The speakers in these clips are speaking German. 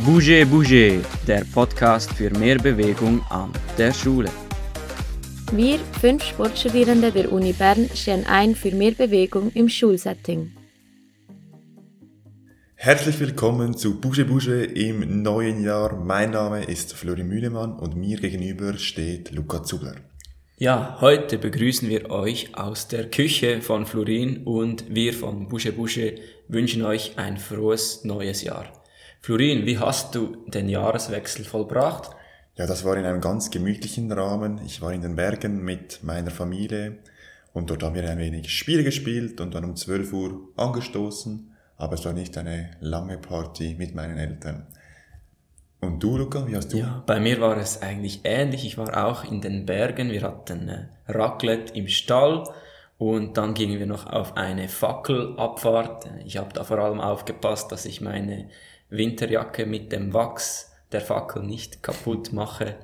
Bouge Bouge, der Podcast für mehr Bewegung an der Schule. Wir, fünf Sportstudierende der Uni Bern, stehen ein für mehr Bewegung im Schulsetting. Herzlich willkommen zu Bouge Bouge im neuen Jahr. Mein Name ist Flori Mühlemann und mir gegenüber steht Luca Zugler. Ja, heute begrüßen wir euch aus der Küche von Florin und wir von Bouge Bouge wünschen euch ein frohes neues Jahr. Florin, wie hast du den Jahreswechsel vollbracht? Ja, das war in einem ganz gemütlichen Rahmen. Ich war in den Bergen mit meiner Familie und dort haben wir ein wenig Spiele gespielt und dann um 12 Uhr angestoßen, aber es war nicht eine lange Party mit meinen Eltern. Und du, Luca, wie hast du? Ja, bei mir war es eigentlich ähnlich. Ich war auch in den Bergen. Wir hatten Raclette im Stall und dann gingen wir noch auf eine Fackelabfahrt. Ich habe da vor allem aufgepasst, dass ich meine Winterjacke mit dem Wachs der Fackel nicht kaputt mache.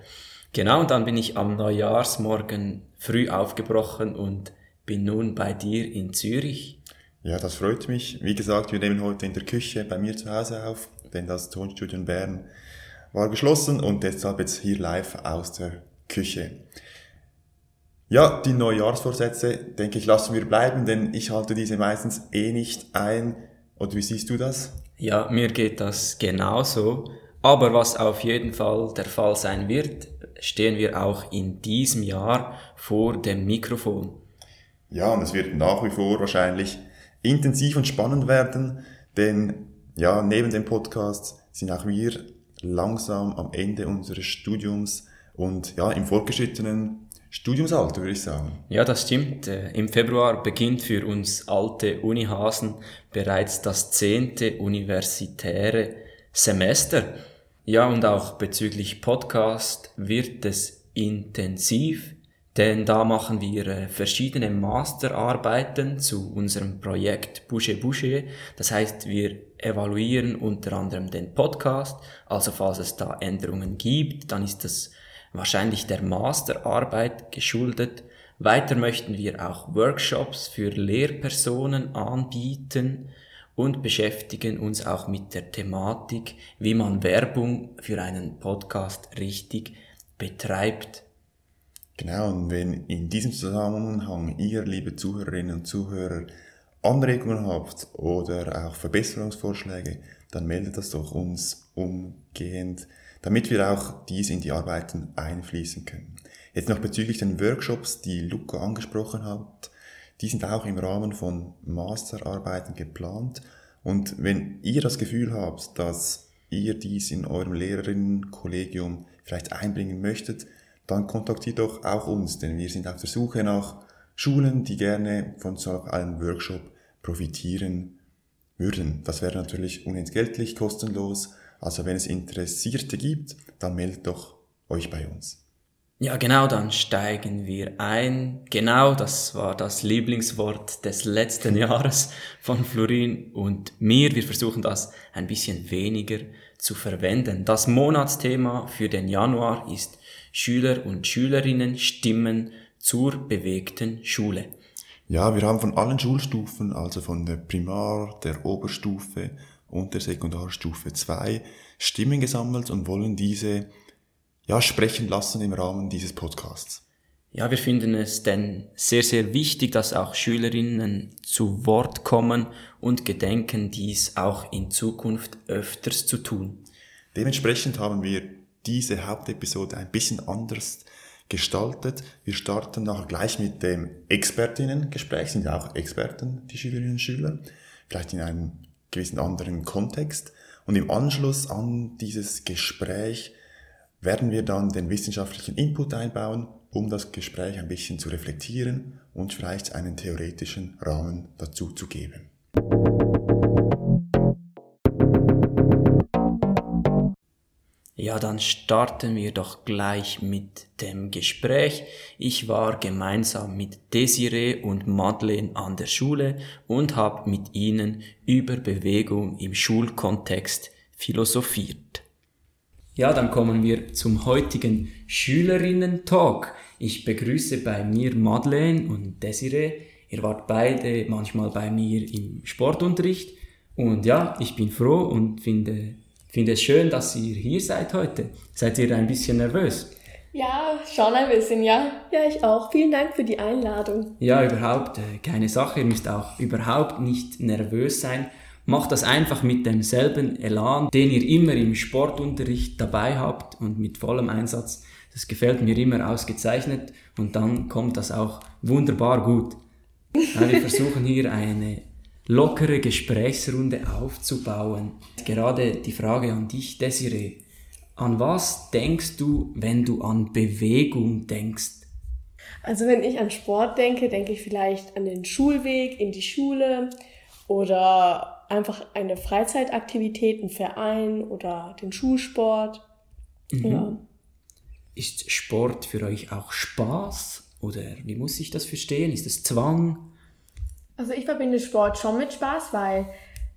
Genau, und dann bin ich am Neujahrsmorgen früh aufgebrochen und bin nun bei dir in Zürich. Ja, das freut mich. Wie gesagt, wir nehmen heute in der Küche bei mir zu Hause auf, denn das Tonstudio in Bern war geschlossen und deshalb jetzt hier live aus der Küche. Ja, die Neujahrsvorsätze, denke ich, lassen wir bleiben, denn ich halte diese meistens eh nicht ein. Oder wie siehst du das? Ja, mir geht das genauso. Aber was auf jeden Fall der Fall sein wird, stehen wir auch in diesem Jahr vor dem Mikrofon. Ja, und es wird nach wie vor wahrscheinlich intensiv und spannend werden, denn ja, neben dem Podcast sind auch wir langsam am Ende unseres Studiums und ja, im fortgeschrittenen Studiumsalter, würde ich sagen. Ja, das stimmt. Äh, Im Februar beginnt für uns alte Unihasen bereits das zehnte universitäre Semester. Ja, und auch bezüglich Podcast wird es intensiv, denn da machen wir äh, verschiedene Masterarbeiten zu unserem Projekt Bouche Bouche. Das heißt, wir evaluieren unter anderem den Podcast. Also falls es da Änderungen gibt, dann ist das wahrscheinlich der Masterarbeit geschuldet. Weiter möchten wir auch Workshops für Lehrpersonen anbieten und beschäftigen uns auch mit der Thematik, wie man Werbung für einen Podcast richtig betreibt. Genau, und wenn in diesem Zusammenhang ihr, liebe Zuhörerinnen und Zuhörer, Anregungen habt oder auch Verbesserungsvorschläge, dann meldet das doch uns umgehend damit wir auch dies in die Arbeiten einfließen können. Jetzt noch bezüglich den Workshops, die Luca angesprochen hat. Die sind auch im Rahmen von Masterarbeiten geplant. Und wenn ihr das Gefühl habt, dass ihr dies in eurem Lehrerinnenkollegium vielleicht einbringen möchtet, dann kontaktiert doch auch uns, denn wir sind auf der Suche nach Schulen, die gerne von so einem Workshop profitieren würden. Das wäre natürlich unentgeltlich, kostenlos also wenn es Interessierte gibt, dann meldet doch euch bei uns. Ja, genau, dann steigen wir ein. Genau, das war das Lieblingswort des letzten Jahres von Florin und mir. Wir versuchen das ein bisschen weniger zu verwenden. Das Monatsthema für den Januar ist Schüler und Schülerinnen Stimmen zur bewegten Schule. Ja, wir haben von allen Schulstufen, also von der Primar, der Oberstufe und der Sekundarstufe 2 Stimmen gesammelt und wollen diese ja sprechen lassen im Rahmen dieses Podcasts. Ja, wir finden es denn sehr, sehr wichtig, dass auch Schülerinnen zu Wort kommen und gedenken dies auch in Zukunft öfters zu tun. Dementsprechend haben wir diese Hauptepisode ein bisschen anders gestaltet. Wir starten nachher gleich mit dem Expertinnengespräch, sind ja auch Experten, die Schülerinnen und Schüler, vielleicht in einem gewissen anderen Kontext. Und im Anschluss an dieses Gespräch werden wir dann den wissenschaftlichen Input einbauen, um das Gespräch ein bisschen zu reflektieren und vielleicht einen theoretischen Rahmen dazu zu geben. Ja, dann starten wir doch gleich mit dem Gespräch. Ich war gemeinsam mit Desiree und Madeleine an der Schule und habe mit ihnen über Bewegung im Schulkontext philosophiert. Ja, dann kommen wir zum heutigen Schülerinnen-Talk. Ich begrüße bei mir Madeleine und Desiree. Ihr wart beide manchmal bei mir im Sportunterricht. Und ja, ich bin froh und finde finde es schön, dass ihr hier seid heute. Seid ihr ein bisschen nervös? Ja, schon ein bisschen, ja. Ja, ich auch. Vielen Dank für die Einladung. Ja, überhaupt äh, keine Sache. Ihr müsst auch überhaupt nicht nervös sein. Macht das einfach mit demselben Elan, den ihr immer im Sportunterricht dabei habt und mit vollem Einsatz. Das gefällt mir immer ausgezeichnet und dann kommt das auch wunderbar gut. Ja, wir versuchen hier eine lockere Gesprächsrunde aufzubauen. Gerade die Frage an dich, Desiree. An was denkst du, wenn du an Bewegung denkst? Also wenn ich an Sport denke, denke ich vielleicht an den Schulweg in die Schule oder einfach eine Freizeitaktivität, einen Verein oder den Schulsport. Mhm. Ja. Ist Sport für euch auch Spaß? Oder wie muss ich das verstehen? Ist es Zwang? Also ich verbinde Sport schon mit Spaß, weil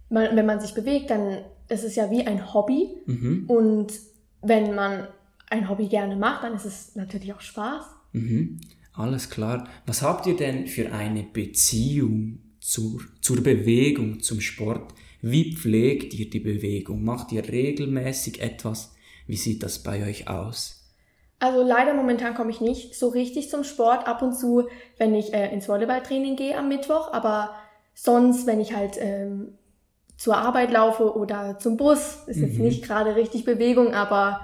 man, wenn man sich bewegt, dann ist es ja wie ein Hobby. Mhm. Und wenn man ein Hobby gerne macht, dann ist es natürlich auch Spaß. Mhm. Alles klar. Was habt ihr denn für eine Beziehung zur, zur Bewegung, zum Sport? Wie pflegt ihr die Bewegung? Macht ihr regelmäßig etwas? Wie sieht das bei euch aus? Also leider momentan komme ich nicht so richtig zum Sport. Ab und zu, wenn ich äh, ins Volleyballtraining gehe am Mittwoch, aber sonst, wenn ich halt ähm, zur Arbeit laufe oder zum Bus, ist jetzt Mhm. nicht gerade richtig Bewegung, aber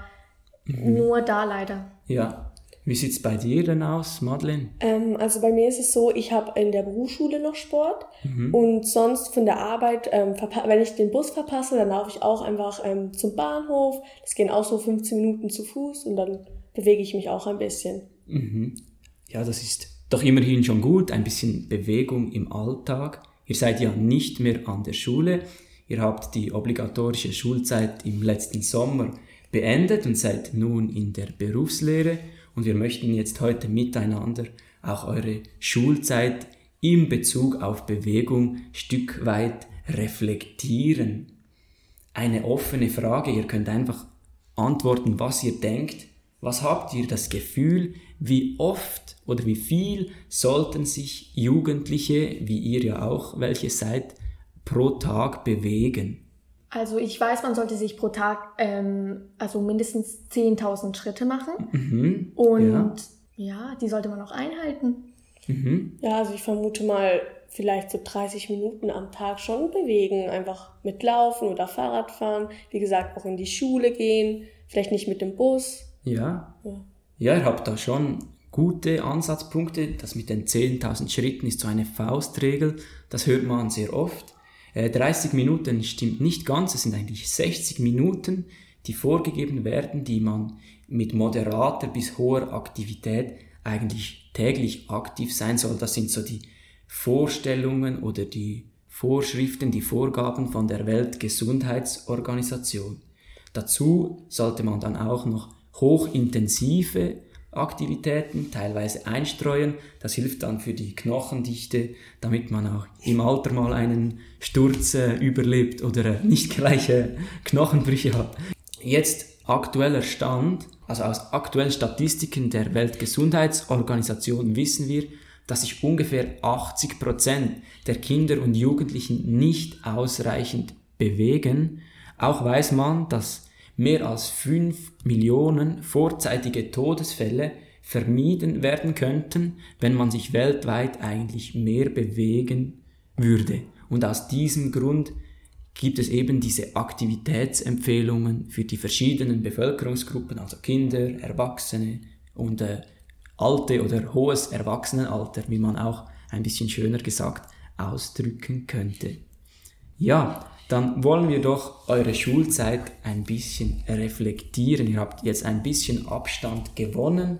nur da leider. Ja. Wie sieht's bei dir denn aus, Madeleine? Ähm, also bei mir ist es so, ich habe in der Berufsschule noch Sport Mhm. und sonst von der Arbeit, ähm, wenn ich den Bus verpasse, dann laufe ich auch einfach ähm, zum Bahnhof. Das gehen auch so 15 Minuten zu Fuß und dann bewege ich mich auch ein bisschen. Mhm. Ja, das ist doch immerhin schon gut, ein bisschen Bewegung im Alltag. Ihr seid ja nicht mehr an der Schule. Ihr habt die obligatorische Schulzeit im letzten Sommer beendet und seid nun in der Berufslehre. Und wir möchten jetzt heute miteinander auch eure Schulzeit in Bezug auf Bewegung Stück weit reflektieren. Eine offene Frage, ihr könnt einfach antworten, was ihr denkt. Was habt ihr das Gefühl, wie oft oder wie viel sollten sich Jugendliche, wie ihr ja auch welche seid, pro Tag bewegen? Also ich weiß, man sollte sich pro Tag ähm, also mindestens 10.000 Schritte machen. Mhm. Und Ja. ja. die sollte man auch einhalten. Mhm. Ja, also ich vermute mal vielleicht so 30 Minuten am Tag schon bewegen. Einfach mit Laufen oder Fahrradfahren. Wie gesagt, auch in die Schule gehen. Vielleicht nicht mit dem Bus. Ja. Ja. Ja, ihr habt da schon gute Ansatzpunkte. Das mit den 10.000 Schritten ist so eine Faustregel. Das hört man sehr oft. Äh, 30 Minuten stimmt nicht ganz. Es sind eigentlich 60 Minuten, die vorgegeben werden, die man mit moderater bis hoher Aktivität eigentlich täglich aktiv sein soll. Das sind so die Vorstellungen oder die Vorschriften, die Vorgaben von der Weltgesundheitsorganisation. Dazu sollte man dann auch noch hochintensive Aktivitäten teilweise einstreuen. Das hilft dann für die Knochendichte, damit man auch im Alter mal einen Sturz äh, überlebt oder äh, nicht gleiche Knochenbrüche hat. Jetzt aktueller Stand, also aus aktuellen Statistiken der Weltgesundheitsorganisation wissen wir, dass sich ungefähr 80 Prozent der Kinder und Jugendlichen nicht ausreichend bewegen. Auch weiß man, dass mehr als 5 Millionen vorzeitige Todesfälle vermieden werden könnten, wenn man sich weltweit eigentlich mehr bewegen würde. Und aus diesem Grund gibt es eben diese Aktivitätsempfehlungen für die verschiedenen Bevölkerungsgruppen, also Kinder, Erwachsene und äh, alte oder hohes Erwachsenenalter, wie man auch ein bisschen schöner gesagt ausdrücken könnte. Ja, dann wollen wir doch eure Schulzeit ein bisschen reflektieren. Ihr habt jetzt ein bisschen Abstand gewonnen.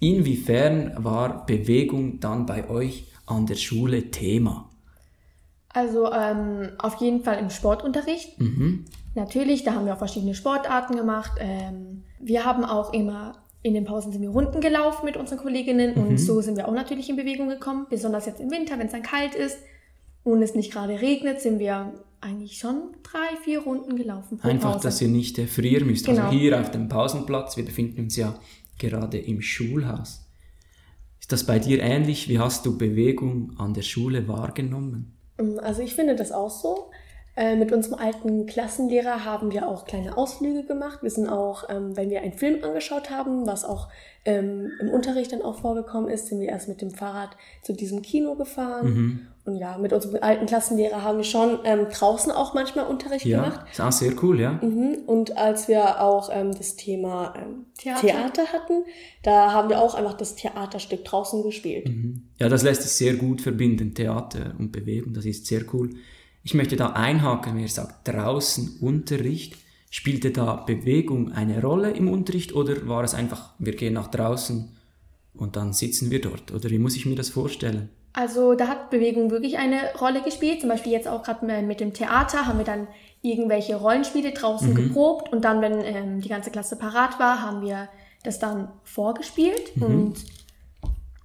Inwiefern war Bewegung dann bei euch an der Schule Thema? Also ähm, auf jeden Fall im Sportunterricht. Mhm. Natürlich, da haben wir auch verschiedene Sportarten gemacht. Ähm, wir haben auch immer in den Pausen sind wir Runden gelaufen mit unseren Kolleginnen Mhm. und so sind wir auch natürlich in Bewegung gekommen. Besonders jetzt im Winter, wenn es dann kalt ist und es nicht gerade regnet, sind wir eigentlich schon drei, vier Runden gelaufen. pro Einfach, Pause. dass ihr nicht äh, frieren müsst. Genau. Also hier auf dem Pausenplatz, wir befinden uns ja gerade im Schulhaus. Ist das bei dir ähnlich? Wie hast du Bewegung an der Schule wahrgenommen? Ähm, Also ich finde das auch so. Äh, mit unserem alten Klassenlehrer haben wir auch kleine Ausflüge gemacht. Wir sind auch, ähm, wenn wir einen Film angeschaut haben, was auch ähm, im Unterricht dann auch vorgekommen ist, sind wir erst mit dem Fahrrad zu diesem Kino gefahren. Mhm. Und ja, mit unserem alten Klassenlehrer haben wir schon ähm, draußen auch manchmal Unterricht Ja, gemacht. ist auch sehr cool, ja. Mhm. Und als wir auch ähm, das Thema ähm, Theater. Theater. hatten, da haben wir auch einfach das Theaterstück draußen gespielt. Ja, das lässt sich sehr gut verbinden, Theater und Bewegung, das ist sehr cool. Ich möchte da einhaken, wenn ihr sagt, draußen Unterricht. Spielte da Bewegung eine Rolle im Unterricht oder war es einfach, wir gehen nach draußen und dann sitzen wir dort? Oder wie muss ich mir das vorstellen? Also da hat Bewegung wirklich eine Rolle gespielt. Zum Beispiel jetzt auch gerade mit dem Theater haben wir dann irgendwelche Rollenspiele draußen geprobt und dann, wenn ähm, die ganze Klasse parat war, haben wir das dann vorgespielt und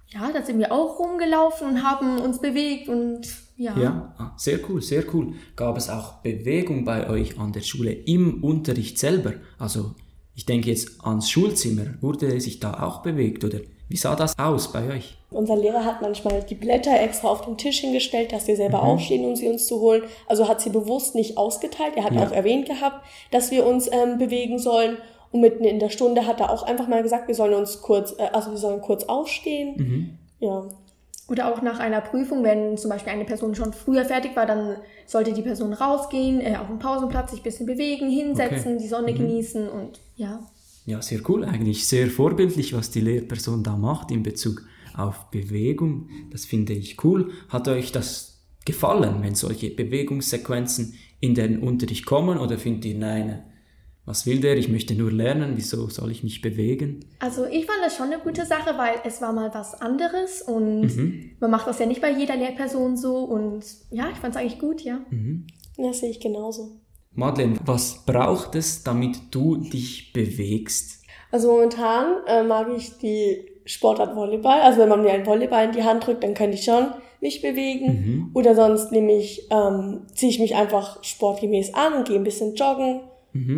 ja, da sind wir auch rumgelaufen und haben uns bewegt und ja. Ja, ah, sehr cool, sehr cool. Gab es auch Bewegung bei euch an der Schule im Unterricht selber? Also ich denke jetzt ans Schulzimmer. Wurde sich da auch bewegt oder wie sah das aus bei euch? Unser Lehrer hat manchmal die Blätter extra auf den Tisch hingestellt, dass wir selber aufstehen, um sie uns zu holen. Also hat sie bewusst nicht ausgeteilt. Er hat Ja. auch erwähnt gehabt, dass wir uns ähm, bewegen sollen. Und mitten in der Stunde hat er auch einfach mal gesagt, wir sollen uns kurz, äh, also wir sollen kurz aufstehen. Ja. Oder auch nach einer Prüfung, wenn zum Beispiel eine Person schon früher fertig war, dann sollte die Person rausgehen, äh, auf dem Pausenplatz sich ein bisschen bewegen, hinsetzen, Okay. die Sonne genießen und ja. Ja, sehr cool eigentlich. Sehr vorbildlich, was die Lehrperson da macht in Bezug auf Bewegung. Das finde ich cool. Hat euch das gefallen, wenn solche Bewegungssequenzen in den Unterricht kommen oder findet ihr, nein, was will der? Ich möchte nur lernen. Wieso soll ich mich bewegen? Also ich fand das schon eine gute Sache, weil es war mal was anderes und Mhm. man macht das ja nicht bei jeder Lehrperson so und ja, ich fand es eigentlich gut, ja. Mhm. Das sehe ich genauso. Madeleine, was braucht es, damit du dich bewegst? Also momentan äh, mag ich die Sportart Volleyball. Also wenn man mir einen Volleyball in die Hand drückt, dann könnte ich schon mich bewegen. Oder sonst nehme ich, ähm, ziehe ich mich einfach sportgemäß an und gehe ein bisschen joggen.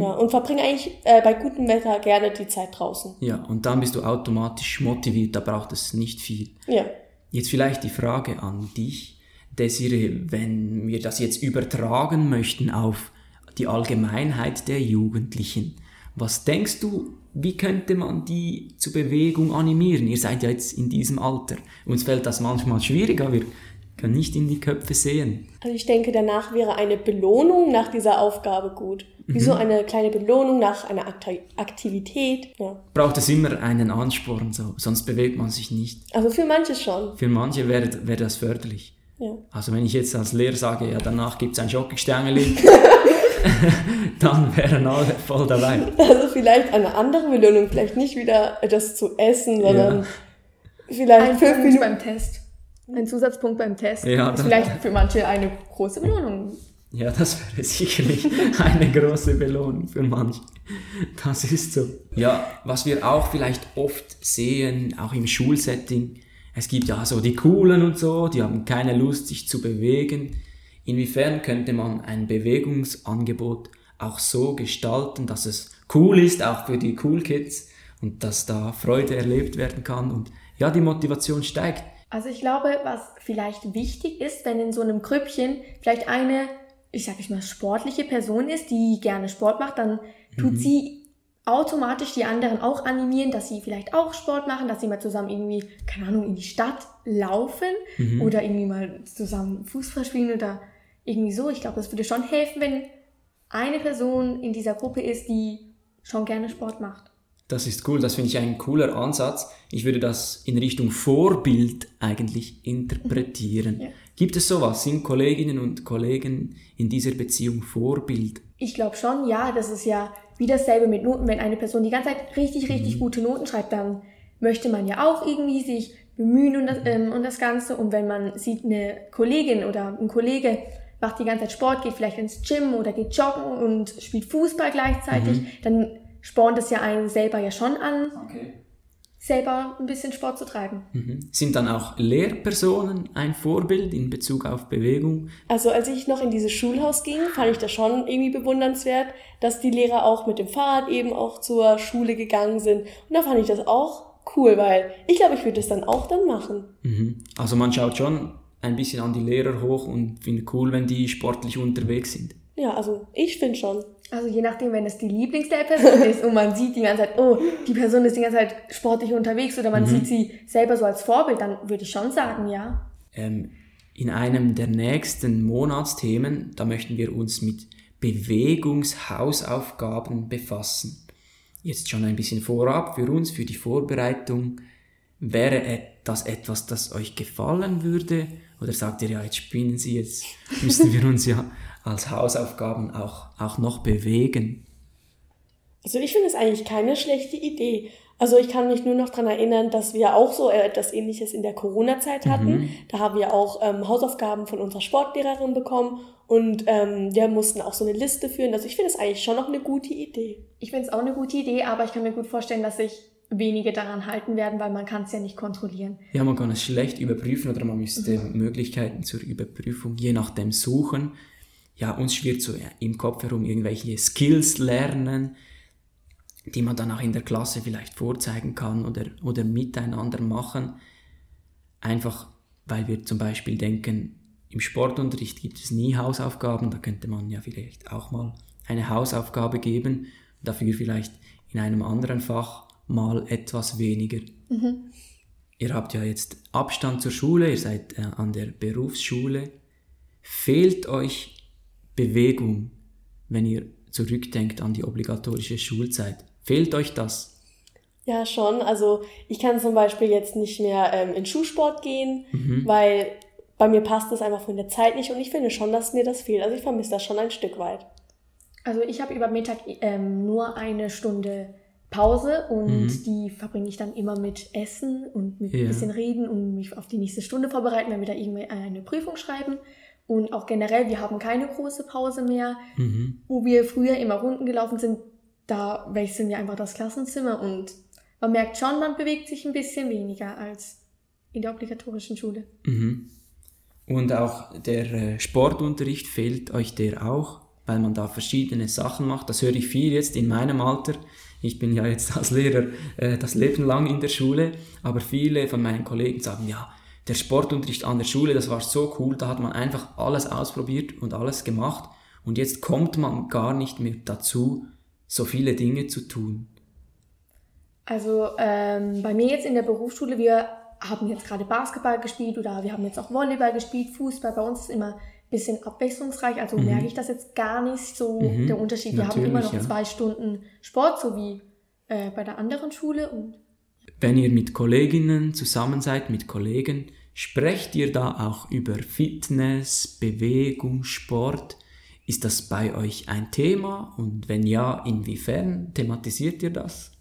Ja, und verbringe eigentlich äh, bei gutem Wetter gerne die Zeit draußen. Ja, und dann bist du automatisch motiviert, da braucht es nicht viel. Ja. Jetzt vielleicht die Frage an dich, Desiree, wenn wir das jetzt übertragen möchten auf die Allgemeinheit der Jugendlichen, was denkst du, wie könnte man die zur Bewegung animieren? Ihr seid ja jetzt in diesem Alter. Uns fällt das manchmal schwieriger, wir können nicht in die Köpfe sehen. Also ich denke, danach wäre eine Belohnung nach dieser Aufgabe gut. Wie so eine kleine Belohnung nach einer Akti Aktivität. Ja. Braucht es immer einen Ansporn, so, sonst bewegt man sich nicht. Also für manche schon. Für manche wäre, wäre das förderlich. Ja. Also wenn ich jetzt als Lehrer sage, ja danach gibt's ein Jockeystängeli, dann wären alle voll dabei. Also vielleicht eine andere Belohnung, vielleicht nicht wieder etwas zu essen, sondern vielleicht Ein fünf Punkt Minuten. beim Test. Ein Zusatzpunkt beim Test. Ja, ist das- vielleicht für manche eine große Belohnung. Ja, das wäre sicherlich eine große Belohnung für manche. Das ist so. Ja, was wir auch vielleicht oft sehen, auch im Schulsetting, es gibt ja so die Coolen und so, die haben keine Lust, sich zu bewegen. Inwiefern könnte man ein Bewegungsangebot auch so gestalten, dass es cool ist, auch für die Cool Kids und dass da Freude erlebt werden kann und ja, die Motivation steigt. Also ich glaube, was vielleicht wichtig ist, wenn in so einem Grüppchen vielleicht eine, ich sag ich mal, sportliche Person ist, die gerne Sport macht, dann tut sie automatisch die anderen auch animieren, dass sie vielleicht auch Sport machen, dass sie mal zusammen irgendwie, keine Ahnung, in die Stadt laufen oder irgendwie mal zusammen Fußball spielen oder irgendwie so. Ich glaube, das würde schon helfen, wenn eine Person in dieser Gruppe ist, die schon gerne Sport macht. Das ist cool, das finde ich ein cooler Ansatz. Ich würde das in Richtung Vorbild eigentlich interpretieren. Ja. Gibt es sowas? Sind Kolleginnen und Kollegen in dieser Beziehung Vorbild? Ich glaube schon, ja, das ist ja wie dasselbe mit Noten. Wenn eine Person die ganze Zeit richtig, richtig gute Noten schreibt, dann möchte man ja auch irgendwie sich bemühen und das, ähm, und das Ganze. Und wenn man sieht, eine Kollegin oder ein Kollege macht die ganze Zeit Sport, geht vielleicht ins Gym oder geht joggen und spielt Fußball gleichzeitig, dann spornt es ja einen selber ja schon an, selber ein bisschen Sport zu treiben. Mhm. Sind dann auch Lehrpersonen ein Vorbild in Bezug auf Bewegung? Also als ich noch in dieses Schulhaus ging, fand ich das schon irgendwie bewundernswert, dass die Lehrer auch mit dem Fahrrad eben auch zur Schule gegangen sind. Und da fand ich das auch cool, weil ich glaube, ich würde das dann auch dann machen. Mhm. Also man schaut schon ein bisschen an die Lehrer hoch und finde cool, wenn die sportlich unterwegs sind. Ja, also ich finde schon. Also je nachdem, wenn es die Lieblingslehrperson ist und man sieht die ganze Zeit, oh, die Person ist die ganze Zeit sportlich unterwegs oder man sieht sie selber so als Vorbild, dann würde ich schon sagen, ja. Ähm, in einem der nächsten Monatsthemen, da möchten wir uns mit Bewegungshausaufgaben befassen. Jetzt schon ein bisschen vorab für uns, für die Vorbereitung. Wäre das etwas, das euch gefallen würde? Oder sagt ihr, ja, jetzt spinnen Sie, jetzt müssen wir uns ja als Hausaufgaben auch, auch noch bewegen? Also ich finde es eigentlich keine schlechte Idee. Also ich kann mich nur noch dran erinnern, dass wir auch so etwas Ähnliches in der Corona-Zeit hatten. Mhm. Da haben wir auch ähm, Hausaufgaben von unserer Sportlehrerin bekommen und ähm, wir mussten auch so eine Liste führen. Also ich finde es eigentlich schon noch eine gute Idee. Ich finde es auch eine gute Idee, aber ich kann mir gut vorstellen, dass sich wenige daran halten werden, weil man kann es ja nicht kontrollieren. Ja, man kann es schlecht überprüfen oder man müsste Möglichkeiten zur Überprüfung je nachdem suchen. Ja, uns schwirrt so im Kopf herum irgendwelche Skills lernen, die man dann auch in der Klasse vielleicht vorzeigen kann oder, oder miteinander machen. Einfach, weil wir zum Beispiel denken, im Sportunterricht gibt es nie Hausaufgaben, da könnte man ja vielleicht auch mal eine Hausaufgabe geben, dafür vielleicht in einem anderen Fach mal etwas weniger. Ihr habt ja jetzt Abstand zur Schule, ihr seid äh, an der Berufsschule. Fehlt euch Bewegung, wenn ihr zurückdenkt an die obligatorische Schulzeit? Fehlt euch das? Ja, schon. Also ich kann zum Beispiel jetzt nicht mehr ähm, in Schulsport gehen, weil bei mir passt das einfach von der Zeit nicht und ich finde schon, dass mir das fehlt. Also ich vermisse das schon ein Stück weit. Also ich habe über Mittag ähm, nur eine Stunde Pause und die verbringe ich dann immer mit Essen und mit Ja. ein bisschen Reden und mich auf die nächste Stunde vorbereiten, wenn wir da irgendwie eine Prüfung schreiben. Und auch generell, wir haben keine große Pause mehr. Mhm. Wo wir früher immer Runden gelaufen sind, da wechseln wir einfach das Klassenzimmer und man merkt schon, man bewegt sich ein bisschen weniger als in der obligatorischen Schule. Mhm. Und auch der äh, Sportunterricht fehlt euch der auch, weil man da verschiedene Sachen macht. Das höre ich viel jetzt in meinem Alter. Ich bin ja jetzt als Lehrer äh, das Leben lang in der Schule, aber viele von meinen Kollegen sagen, ja, der Sportunterricht an der Schule, das war so cool, da hat man einfach alles ausprobiert und alles gemacht und jetzt kommt man gar nicht mehr dazu, so viele Dinge zu tun. Also ähm, bei mir jetzt in der Berufsschule, wir haben jetzt gerade Basketball gespielt oder wir haben jetzt auch Volleyball gespielt, Fußball. Bei uns ist immer bisschen abwechslungsreich, also merke ich das jetzt gar nicht so, Mhm. der Unterschied. Wir haben immer noch Natürlich, ja. zwei Stunden Sport, so wie äh, bei der anderen Schule. Und Wenn ihr mit Kolleginnen zusammen seid, mit Kollegen, sprecht ihr da auch über Fitness, Bewegung, Sport? Ist das bei euch ein Thema? Und wenn ja, inwiefern thematisiert ihr das?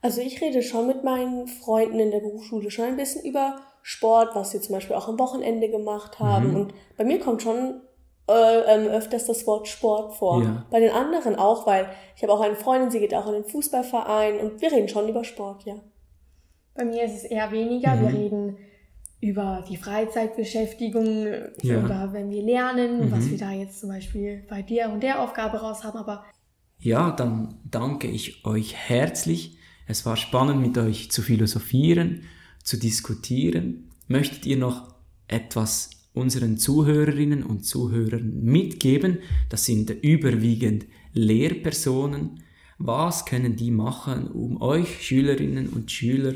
Also ich rede schon mit meinen Freunden in der Berufsschule schon ein bisschen über Sport, was wir zum Beispiel auch am Wochenende gemacht haben. Und bei mir kommt schon äh, ähm, öfters das Wort Sport vor. Ja. Bei den anderen auch, weil ich habe auch eine Freundin, sie geht auch in den Fußballverein und wir reden schon über Sport, ja. bei mir ist es eher weniger. Mhm. Wir reden über die Freizeitbeschäftigung Ja. oder wenn wir lernen, was Mhm. wir da jetzt zum Beispiel bei der und der Aufgabe raus haben. Aber Ja, dann danke ich euch herzlich. Es war spannend mit euch zu philosophieren, zu diskutieren. Möchtet ihr noch etwas unseren Zuhörerinnen und Zuhörern mitgeben? Das sind überwiegend Lehrpersonen. Was können die machen, um euch Schülerinnen und Schüler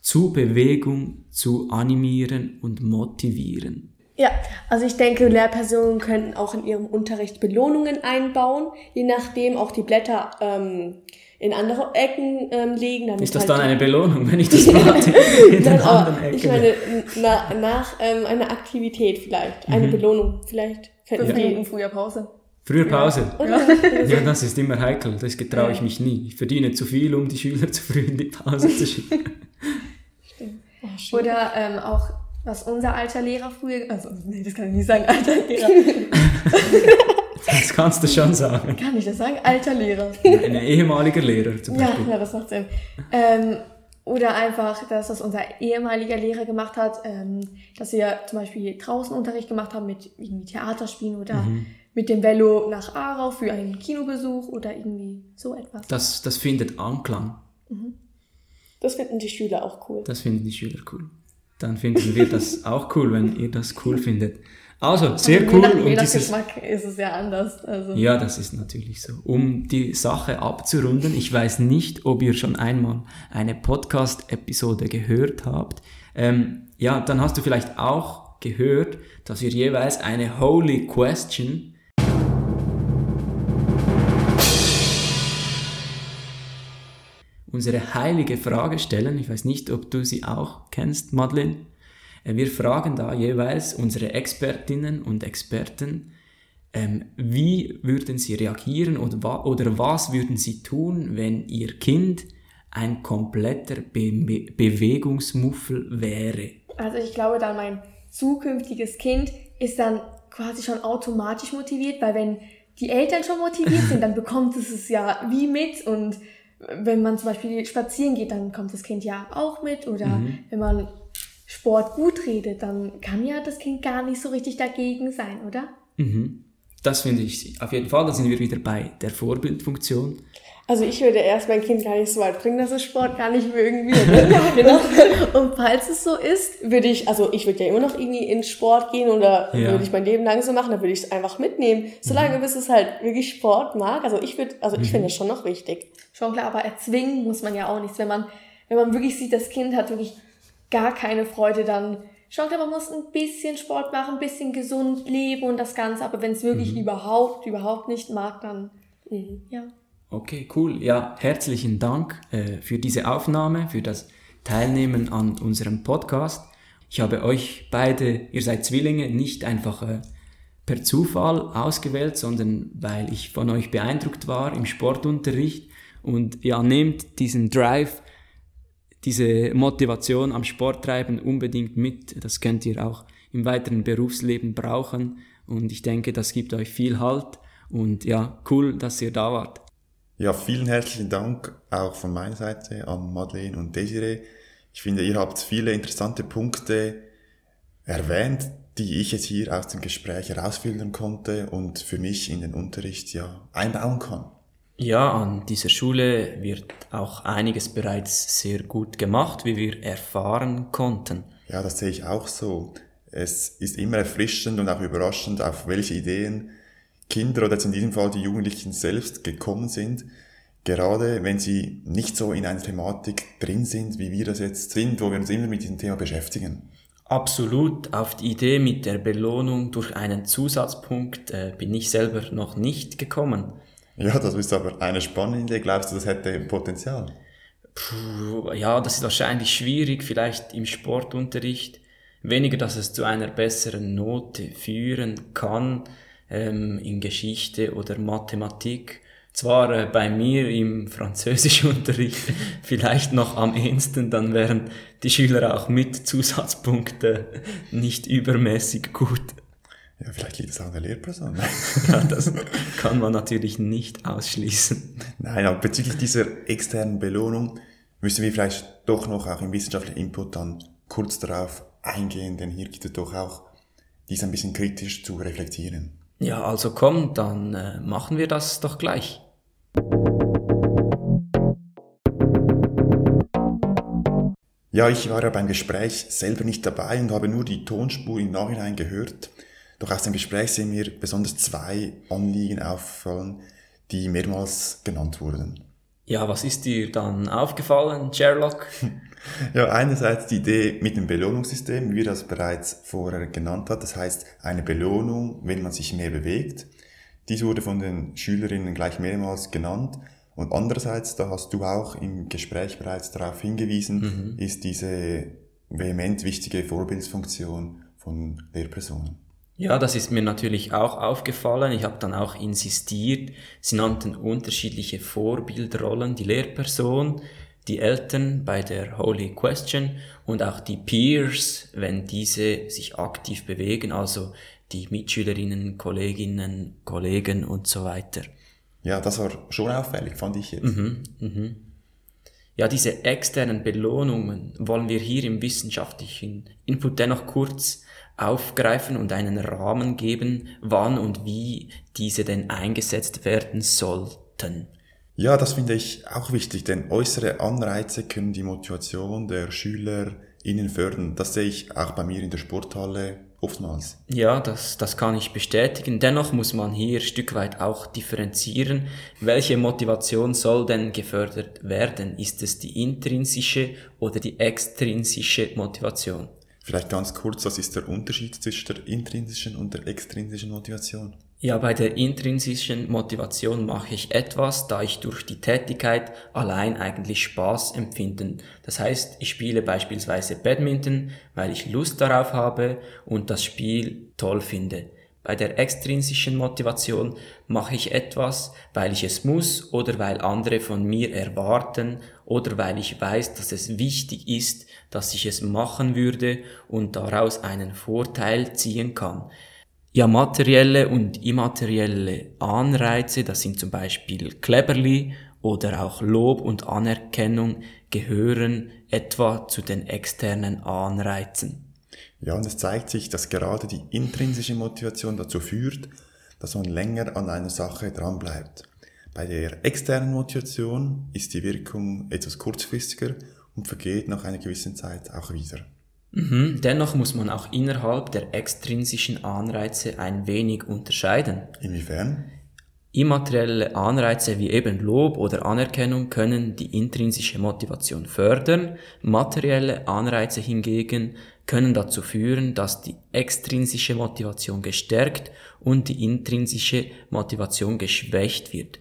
zu Bewegung zu animieren und motivieren? Ja, also ich denke, Lehrpersonen könnten auch in ihrem Unterricht Belohnungen einbauen, je nachdem auch die Blätter ähm, in andere Ecken ähm, legen. Damit Ist das halt dann eine Belohnung, wenn ich das Blatt in den Nein, aber anderen Ecken ich meine, na, nach ähm, einer Aktivität vielleicht, eine Mhm. Belohnung vielleicht. fünf die, Minuten früher Pause. Früher Pause. Oder? Ja, das ist immer heikel. Das getraue ich mich nie. Ich verdiene zu viel, um die Schüler zu früh in die Pause zu schicken. Oh, schön. Oder ähm, auch, was unser alter Lehrer früher, also nee, das kann ich nicht sagen, alter Lehrer. Das kannst du schon sagen. kann ich das sagen? Alter Lehrer. Ein ehemaliger Lehrer zum Beispiel. ja, das macht Sinn. Ähm, oder einfach das, was unser ehemaliger Lehrer gemacht hat, ähm, dass wir zum Beispiel draußen Unterricht gemacht haben mit irgendwie Theaterspielen oder Mhm. mit dem Velo nach Aarau für einen Kinobesuch oder irgendwie so etwas. Das, das findet Anklang. Das finden die Schüler auch cool. Das finden die Schüler cool. dann finden wir das auch cool, wenn ihr das cool findet. Also, sehr also cool. Je nach, je nach dieses, Geschmack ist es ja anders. Also. ja, das ist natürlich so. Um die Sache abzurunden, ich weiß nicht, ob ihr schon einmal eine Podcast-Episode gehört habt. Ähm, ja, dann hast du vielleicht auch gehört, dass wir jeweils eine Holy Question unsere heilige Frage stellen. Ich weiß nicht, ob du sie auch kennst, Madeleine. Äh, Wir fragen da jeweils unsere Expertinnen und Experten, ähm, wie würden sie reagieren oder, wa oder was würden sie tun, wenn ihr Kind ein kompletter Be Be Bewegungsmuffel wäre? Also ich glaube dann, mein zukünftiges Kind ist dann quasi schon automatisch motiviert, weil wenn die Eltern schon motiviert sind, dann bekommt es es ja wie mit und wenn man zum Beispiel spazieren geht, dann kommt das Kind ja auch mit oder Mhm. wenn man Sport gut redet, dann kann ja das Kind gar nicht so richtig dagegen sein, oder? Mhm. Das finde ich auf jeden Fall. Da sind wir wieder bei der Vorbildfunktion. Also ich würde erst mein Kind gar nicht so weit bringen, dass es Sport gar nicht mögen würde. ja, genau. Und falls es so ist, würde ich, also ich würde ja immer noch irgendwie ins Sport gehen oder Ja. würde ich mein Leben lang so machen, dann würde ich es einfach mitnehmen. Solange bis es halt wirklich Sport mag. Also ich würde, also ich finde das schon noch wichtig. Schon klar, aber erzwingen muss man ja auch nichts. Wenn man, wenn man wirklich sieht, das Kind hat wirklich gar keine Freude, dann schon klar, man muss ein bisschen Sport machen, ein bisschen gesund leben und das Ganze. Aber wenn es wirklich überhaupt, überhaupt nicht mag, dann ja. Okay, cool. Ja, herzlichen Dank äh, für diese Aufnahme, für das Teilnehmen an unserem Podcast. Ich habe euch beide, ihr seid Zwillinge, nicht einfach äh, per Zufall ausgewählt, sondern weil ich von euch beeindruckt war im Sportunterricht. Und ja, nehmt diesen Drive, diese Motivation am Sporttreiben unbedingt mit. Das könnt ihr auch im weiteren Berufsleben brauchen. Und ich denke, das gibt euch viel Halt. Und ja, cool, dass ihr da wart. Ja, vielen herzlichen Dank auch von meiner Seite an Madeleine und Desiree. Ich finde, ihr habt viele interessante Punkte erwähnt, die ich jetzt hier aus dem Gespräch herausfiltern konnte und für mich in den Unterricht ja einbauen kann. Ja, an dieser Schule wird auch einiges bereits sehr gut gemacht, wie wir erfahren konnten. Ja, das sehe ich auch so. Es ist immer erfrischend und auch überraschend, auf welche Ideen Kinder oder jetzt in diesem Fall die Jugendlichen selbst gekommen sind. Gerade wenn sie nicht so in einer Thematik drin sind, wie wir das jetzt sind, wo wir uns immer mit diesem Thema beschäftigen. Absolut, auf die Idee mit der Belohnung durch einen Zusatzpunkt äh, bin ich selber noch nicht gekommen. Ja, das ist aber eine spannende Idee. Glaubst du, das hätte Potenzial? Puh, ja, das ist wahrscheinlich schwierig, vielleicht im Sportunterricht. Weniger, dass es zu einer besseren Note führen kann, ähm, in Geschichte oder Mathematik. Zwar äh, bei mir im Französischunterricht vielleicht noch am ehesten, dann wären die Schüler auch mit Zusatzpunkten nicht übermäßig gut. Ja, vielleicht liegt es an der Lehrperson. Ja, das kann man natürlich nicht ausschließen. Nein, aber bezüglich dieser externen Belohnung müssen wir vielleicht doch noch auch im wissenschaftlichen Input dann kurz darauf eingehen, denn hier gibt es doch auch dies ein bisschen kritisch zu reflektieren. Ja, also komm, dann äh, machen wir das doch gleich. Ja, ich war ja beim Gespräch selber nicht dabei und habe nur die Tonspur im Nachhinein gehört. Doch aus dem Gespräch sind mir besonders zwei Anliegen auffallen, die mehrmals genannt wurden. Ja, was ist dir dann aufgefallen, Sherlock? Ja, einerseits die Idee mit dem Belohnungssystem, wie wir das bereits vorher genannt hat. Das heißt, eine Belohnung, wenn man sich mehr bewegt. Dies wurde von den Schülerinnen gleich mehrmals genannt. Und andererseits, da hast du auch im Gespräch bereits darauf hingewiesen, ist diese vehement wichtige Vorbildsfunktion von Lehrpersonen. Ja, das ist mir natürlich auch aufgefallen. Ich habe dann auch insistiert. Sie nannten unterschiedliche Vorbildrollen, die Lehrperson, die Eltern bei der Holy Question und auch die Peers, wenn diese sich aktiv bewegen, also die Mitschülerinnen, Kolleginnen, Kollegen und so weiter. Ja, das war schon auffällig, fand ich jetzt. Ja, diese externen Belohnungen wollen wir hier im wissenschaftlichen Input dennoch kurz aufgreifen und einen Rahmen geben, wann und wie diese denn eingesetzt werden sollten. Ja, das finde ich auch wichtig, denn äußere Anreize können die Motivation der Schüler innen fördern. Das sehe ich auch bei mir in der Sporthalle oftmals. Ja, das, das kann ich bestätigen. Dennoch muss man hier Stück weit auch differenzieren. Welche Motivation soll denn gefördert werden? Ist es die intrinsische oder die extrinsische Motivation? Vielleicht ganz kurz, was ist der Unterschied zwischen der intrinsischen und der extrinsischen Motivation? Ja, bei der intrinsischen Motivation mache ich etwas, da ich durch die Tätigkeit allein eigentlich Spaß empfinden. Das heißt, ich spiele beispielsweise Badminton, weil ich Lust darauf habe und das Spiel toll finde. Bei der extrinsischen Motivation mache ich etwas, weil ich es muss oder weil andere von mir erwarten oder weil ich weiß, dass es wichtig ist, dass ich es machen würde und daraus einen Vorteil ziehen kann. Ja, materielle und immaterielle Anreize, das sind zum Beispiel Kleberli oder auch Lob und Anerkennung, gehören etwa zu den externen Anreizen. Ja, und es zeigt sich, dass gerade die intrinsische Motivation dazu führt, dass man länger an einer Sache dranbleibt. Bei der externen Motivation ist die Wirkung etwas kurzfristiger und vergeht nach einer gewissen Zeit auch wieder. Mhm. Dennoch muss man auch innerhalb der extrinsischen Anreize ein wenig unterscheiden. Inwiefern? Immaterielle Anreize wie eben Lob oder Anerkennung können die intrinsische Motivation fördern, materielle Anreize hingegen können dazu führen, dass die extrinsische Motivation gestärkt und die intrinsische Motivation geschwächt wird.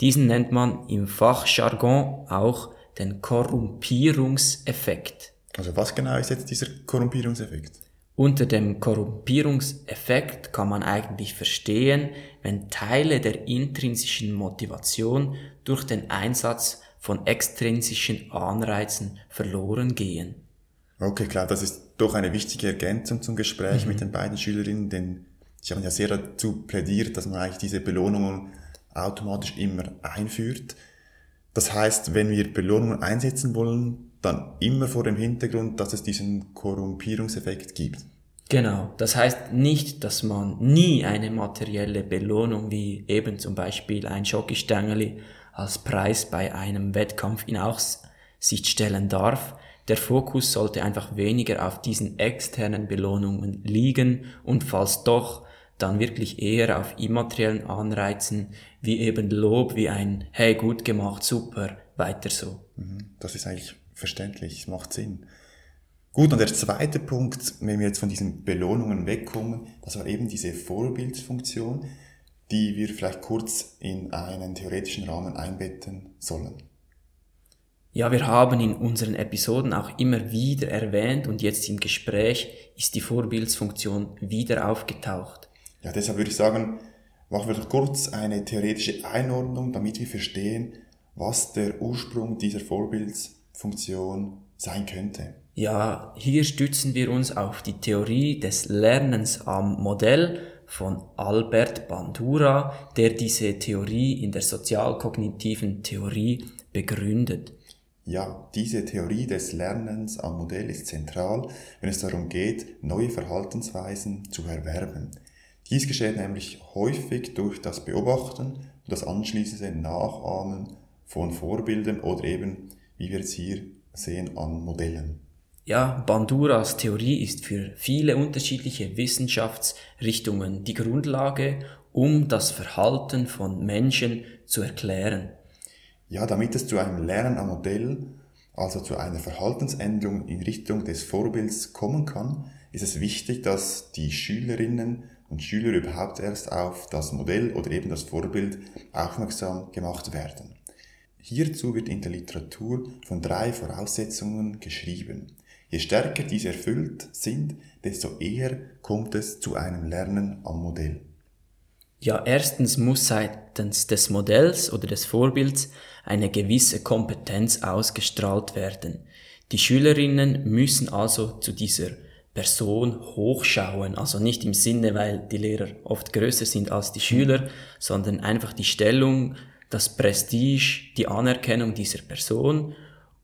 Diesen nennt man im Fachjargon auch den Korrumpierungseffekt. Also was genau ist jetzt dieser Korrumpierungseffekt? Unter dem Korrumpierungseffekt kann man eigentlich verstehen, wenn Teile der intrinsischen Motivation durch den Einsatz von extrinsischen Anreizen verloren gehen. Okay, klar, das ist doch eine wichtige Ergänzung zum Gespräch mhm. mit den beiden Schülerinnen, denn sie haben ja sehr dazu plädiert, dass man eigentlich diese Belohnungen automatisch immer einführt. Das heißt, wenn wir Belohnungen einsetzen wollen, dann immer vor dem Hintergrund, dass es diesen Korrumpierungseffekt gibt. Genau, das heißt nicht, dass man nie eine materielle Belohnung wie eben zum Beispiel ein Schokistängeli als Preis bei einem Wettkampf in Aussicht stellen darf. Der Fokus sollte einfach weniger auf diesen externen Belohnungen liegen und falls doch, dann wirklich eher auf immateriellen Anreizen wie eben Lob, wie ein Hey, gut gemacht, super, weiter so. Mhm, das ist eigentlich verständlich, macht Sinn. Gut, und der zweite Punkt, wenn wir jetzt von diesen Belohnungen wegkommen, das war eben diese Vorbildsfunktion, die wir vielleicht kurz in einen theoretischen Rahmen einbetten sollen. Ja, wir haben in unseren Episoden auch immer wieder erwähnt und jetzt im Gespräch ist die Vorbildsfunktion wieder aufgetaucht. Ja, deshalb würde ich sagen, machen wir doch kurz eine theoretische Einordnung, damit wir verstehen, was der Ursprung dieser Vorbilds Funktion sein könnte. Ja, hier stützen wir uns auf die Theorie des Lernens am Modell von Albert Bandura, der diese Theorie in der sozialkognitiven Theorie begründet. Ja, diese Theorie des Lernens am Modell ist zentral, wenn es darum geht, neue Verhaltensweisen zu erwerben. Dies geschieht nämlich häufig durch das Beobachten und das anschließende Nachahmen von Vorbildern oder eben wie wir es hier sehen, an Modellen. Ja, Banduras Theorie ist für viele unterschiedliche Wissenschaftsrichtungen die Grundlage, um das Verhalten von Menschen zu erklären. Ja, damit es zu einem Lernen am Modell, also zu einer Verhaltensänderung in Richtung des Vorbilds kommen kann, ist es wichtig, dass die Schülerinnen und Schüler überhaupt erst auf das Modell oder eben das Vorbild aufmerksam gemacht werden. Hierzu wird in der Literatur von drei Voraussetzungen geschrieben. Je stärker diese erfüllt sind, desto eher kommt es zu einem Lernen am Modell. Ja, erstens muss seitens des Modells oder des Vorbilds eine gewisse Kompetenz ausgestrahlt werden. Die Schülerinnen müssen also zu dieser Person hochschauen, also nicht im Sinne, weil die Lehrer oft größer sind als die Schüler, sondern einfach die Stellung das Prestige, die Anerkennung dieser Person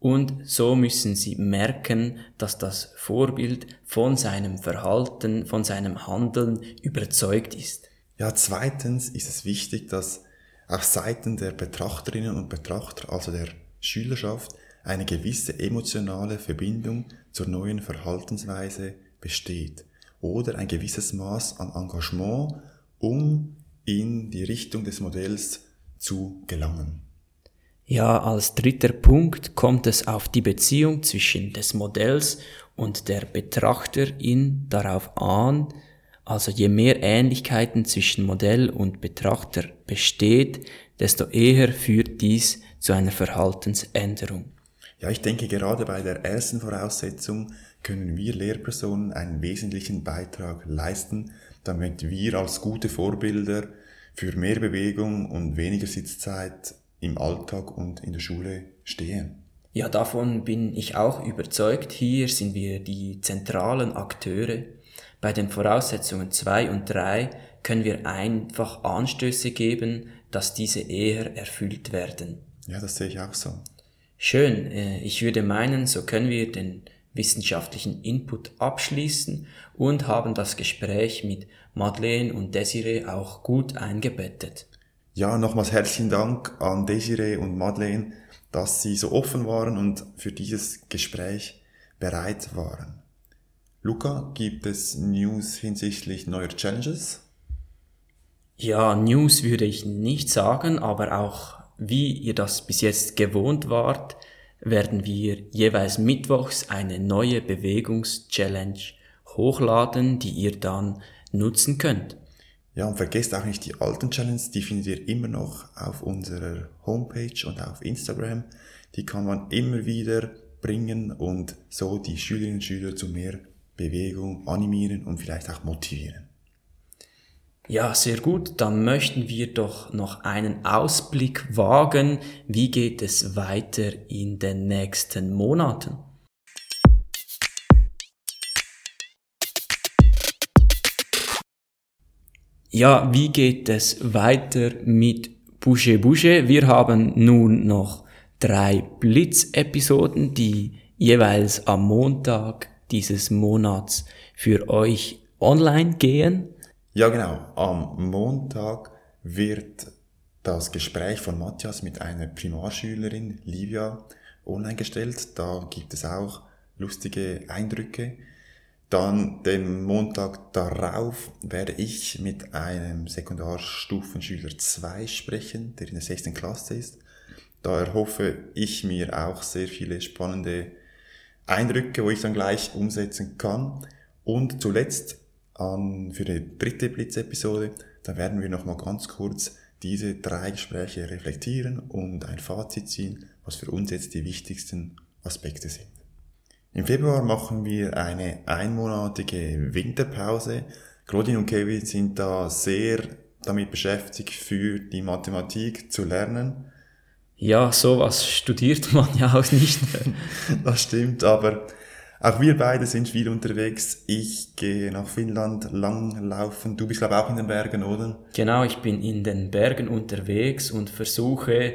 und so müssen sie merken, dass das Vorbild von seinem Verhalten, von seinem Handeln überzeugt ist. Ja, zweitens ist es wichtig, dass auf Seiten der Betrachterinnen und Betrachter, also der Schülerschaft, eine gewisse emotionale Verbindung zur neuen Verhaltensweise besteht oder ein gewisses Maß an Engagement, um in die Richtung des Modells zu gelangen. Ja, als dritter Punkt kommt es auf die Beziehung zwischen des Modells und der Betrachterin darauf an, also je mehr Ähnlichkeiten zwischen Modell und Betrachter besteht, desto eher führt dies zu einer Verhaltensänderung. Ja, ich denke, gerade bei der ersten Voraussetzung können wir Lehrpersonen einen wesentlichen Beitrag leisten, damit wir als gute Vorbilder für mehr Bewegung und weniger Sitzzeit im Alltag und in der Schule stehen. Ja, davon bin ich auch überzeugt. Hier sind wir die zentralen Akteure. Bei den Voraussetzungen 2 und 3 können wir einfach Anstöße geben, dass diese eher erfüllt werden. Ja, das sehe ich auch so. Schön. Äh, ich würde meinen, so können wir den wissenschaftlichen Input abschließen und haben das Gespräch mit Madeleine und Desiree auch gut eingebettet. Ja, nochmals herzlichen Dank an Desiree und Madeleine, dass sie so offen waren und für dieses Gespräch bereit waren. Luca, gibt es News hinsichtlich neuer Challenges? Ja, News würde ich nicht sagen, aber auch wie ihr das bis jetzt gewohnt wart, werden wir jeweils mittwochs eine neue Bewegungs-Challenge hochladen, die ihr dann nutzen könnt. Ja, und vergesst auch nicht die alten Challenges, die findet ihr immer noch auf unserer Homepage und auf Instagram. Die kann man immer wieder bringen und so die Schülerinnen und Schüler zu mehr Bewegung animieren und vielleicht auch motivieren. Ja, sehr gut. Dann möchten wir doch noch einen Ausblick wagen. Wie geht es weiter in den nächsten Monaten? Ja, wie geht es weiter mit Boucher Boucher? Wir haben nun noch drei Blitzepisoden, die jeweils am Montag dieses Monats für euch online gehen. Ja, genau. Am Montag wird das Gespräch von Matthias mit einer Primarschülerin, Livia, online gestellt. Da gibt es auch lustige Eindrücke. Dann den Montag darauf werde ich mit einem Sekundarstufenschüler 2 sprechen, der in der 6. Klasse ist. Da erhoffe ich mir auch sehr viele spannende Eindrücke, wo ich dann gleich umsetzen kann. Und zuletzt an, für die dritte Blitzepisode, da werden wir nochmal ganz kurz diese drei Gespräche reflektieren und ein Fazit ziehen, was für uns jetzt die wichtigsten Aspekte sind. Im Februar machen wir eine einmonatige Winterpause. Claudine und Kevin sind da sehr damit beschäftigt, für die Mathematik zu lernen. Ja, sowas studiert man ja auch nicht. das stimmt, aber auch wir beide sind viel unterwegs. Ich gehe nach Finnland langlaufen. Du bist, glaube ich, auch in den Bergen, oder? Genau, ich bin in den Bergen unterwegs und versuche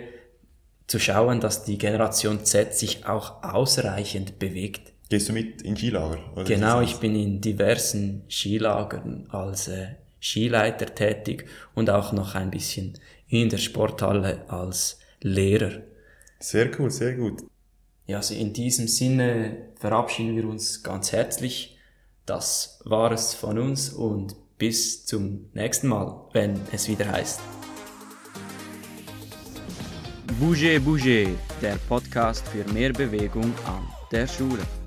zu schauen, dass die Generation Z sich auch ausreichend bewegt. Gehst du mit in Skilager? Oder genau, ich bin in diversen Skilagern als äh, Skileiter tätig und auch noch ein bisschen in der Sporthalle als Lehrer. Sehr cool, sehr gut. Ja, also in diesem Sinne verabschieden wir uns ganz herzlich. Das war es von uns und bis zum nächsten Mal, wenn es wieder heißt. Bouger Bouger, der Podcast für mehr Bewegung an der Schule.